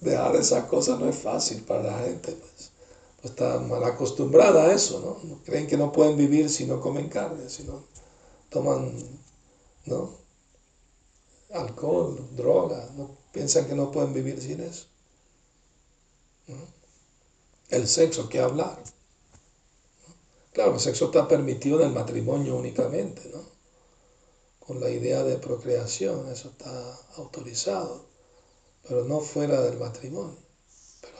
dejar esas cosas no es fácil para la gente, pues. pues está mal acostumbrada a eso, ¿no? Creen que no pueden vivir si no comen carne, si no toman, ¿no? Alcohol, droga, ¿no? piensan que no pueden vivir sin eso. El sexo, ¿qué hablar? Claro, el sexo está permitido en el matrimonio únicamente, ¿no? Con la idea de procreación, eso está autorizado pero no fuera del matrimonio. Pero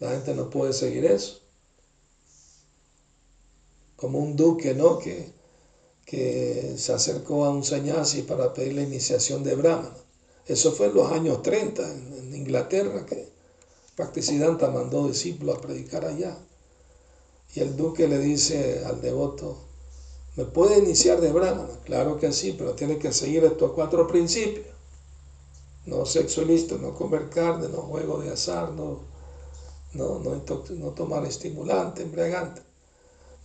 la gente no puede seguir eso. Como un duque, ¿no? Que, que se acercó a un sañasi para pedir la iniciación de Brahman. Eso fue en los años 30 en, Inglaterra que Bhaktisiddhanta mandó discípulos a predicar allá. Y el duque le dice al devoto, Me puede iniciar de brahmana, claro que sí, pero tiene que seguir estos cuatro principios. No sexo listo, no comer carne, no juego de azar, no, no, no, no tomar estimulante, embriagante.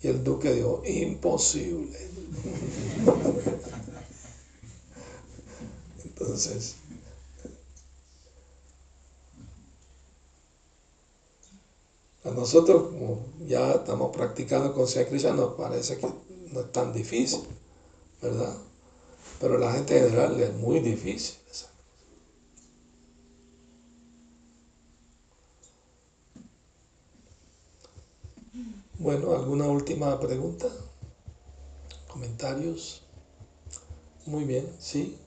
Y el duque dijo, imposible. <laughs> Entonces, a nosotros como ya estamos practicando conciencia cristiana nos parece que no es tan difícil, ¿verdad? Pero la gente en general es muy difícil. Bueno, ¿alguna última pregunta? ¿Comentarios? Muy bien, sí.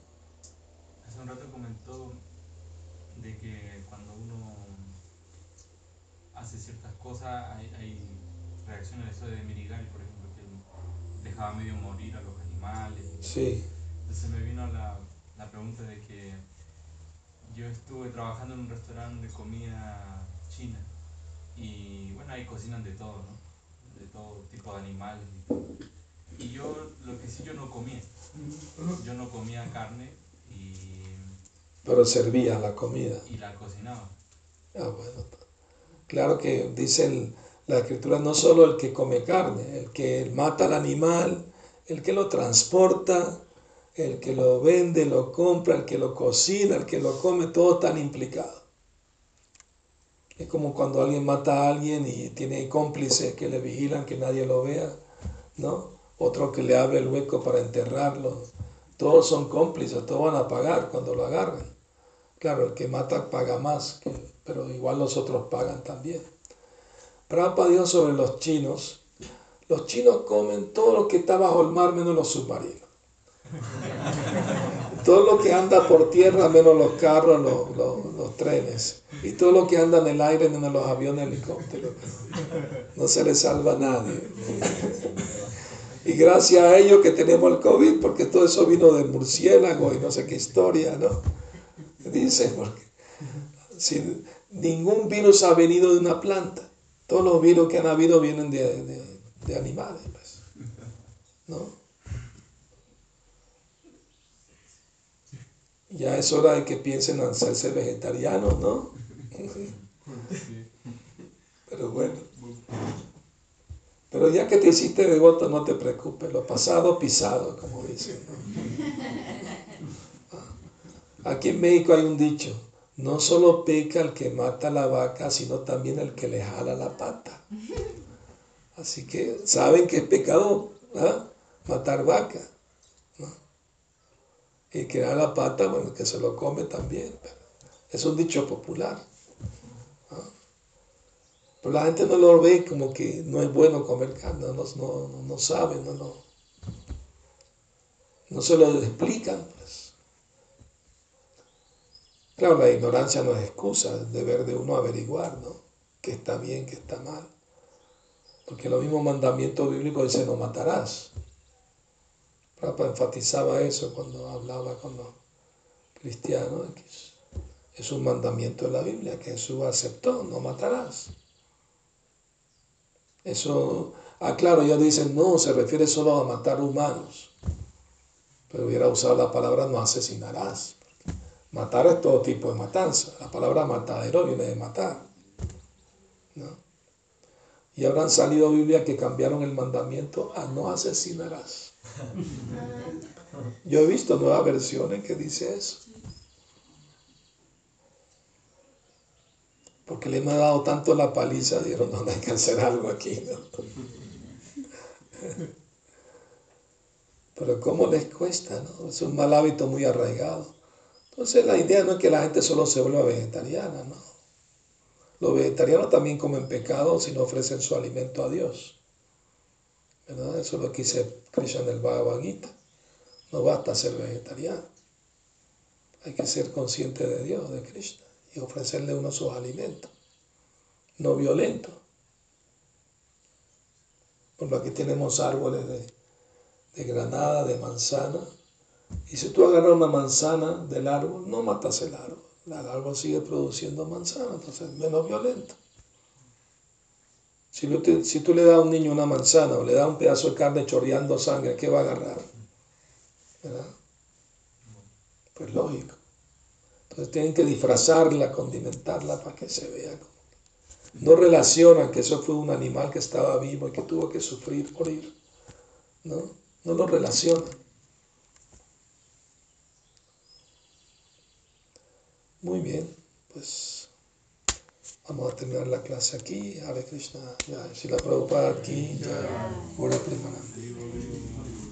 Hace un rato comentó de que cuando uno hace ciertas cosas hay, hay reacciones, eso de Mirigari, por ejemplo, que dejaba medio morir a los animales. Sí. Entonces me vino la, la pregunta de que yo estuve trabajando en un restaurante de comida china y bueno, ahí cocinan de todo, ¿no? De todo tipo de animales. Y, yo, lo que sí, yo no comía. Yo no comía carne y... Pero servía la comida. Y la cocinaba. Ah, bueno. Claro que dice la escritura, no solo el que come carne, el que mata al animal, el que lo transporta, el que lo vende, lo compra, el que lo cocina, el que lo come, todo están implicados. Es como cuando alguien mata a alguien y tiene cómplices que le vigilan que nadie lo vea, ¿no? Otro que le abre el hueco para enterrarlo. Todos son cómplices, todos van a pagar cuando lo agarren. Claro, el que mata paga más, pero igual los otros pagan también. Prabhupada dijo sobre los chinos, los chinos comen todo lo que está bajo el mar menos los submarinos. <laughs> todo lo que anda por tierra menos los carros, los, los, trenes. Y todo lo que anda en el aire menos los aviones, helicópteros. No se le salva a nadie. Y gracias a ellos que tenemos el COVID, porque todo eso vino del murciélago y no sé qué historia, ¿no? Dice, porque si ningún virus ha venido de una planta. Todos los virus que han habido vienen de, de, de animales, pues. ¿no? Ya es hora de que piensen en hacerse vegetarianos, ¿no? Pero bueno. Pero ya que te hiciste devoto, no te preocupes, lo pasado pisado, como dicen. Aquí en México hay un dicho, no solo peca el que mata la vaca, sino también el que le jala la pata. Así que saben que es pecado ¿ah? matar vaca y que da la pata, bueno, que se lo come también. es un dicho popular. Pero la gente no lo ve como que no es bueno comer carne, no, no, no saben, no, no, no se lo explican. Pues. Claro, la ignorancia no es excusa, es deber de uno averiguar, ¿no? qué está bien, qué está mal. Porque lo mismo mandamiento bíblico dice no matarás. Papa enfatizaba eso cuando hablaba con los cristianos, es un mandamiento de la Biblia que Jesús aceptó, no matarás. Eso, ah, claro, ellos dicen, no, se refiere solo a matar humanos, pero hubiera usado la palabra no asesinarás. Matar es todo tipo de matanza, la palabra matadero viene de matar. Y habrán salido Biblia que cambiaron el mandamiento a no asesinarás. Yo he visto nuevas versiones que dice eso. Porque le hemos dado tanto la paliza, dijeron, no, hay que hacer algo aquí. Pero ¿cómo les cuesta? No? Es un mal hábito muy arraigado. Entonces la idea no es que la gente solo se vuelva vegetariana, ¿no? Los vegetarianos también comen pecado si no ofrecen su alimento a Dios. ¿Verdad? Eso es lo que dice Krishna en el Bhagavad Gita. No basta ser vegetariano. Hay que ser consciente de Dios, de Krishna, y ofrecerle uno sus alimentos. No violento. Por aquí tenemos árboles de, de granada, de manzana. Y si tú agarras una manzana del árbol, no matas el árbol. El árbol sigue produciendo manzana, entonces menos violento. Si, si tú le das a un niño una manzana o le das un pedazo de carne chorreando sangre, ¿qué va a agarrar? ¿Verdad? Pues lógico. Entonces tienen que disfrazarla, condimentarla para que se vea. No relacionan que eso fue un animal que estaba vivo y que tuvo que sufrir, morir. No, no lo relacionan. Muy bien, pues vamos a terminar la clase aquí. Hare Krishna, ya, si la Prabhupada aquí, ya, Premanandi.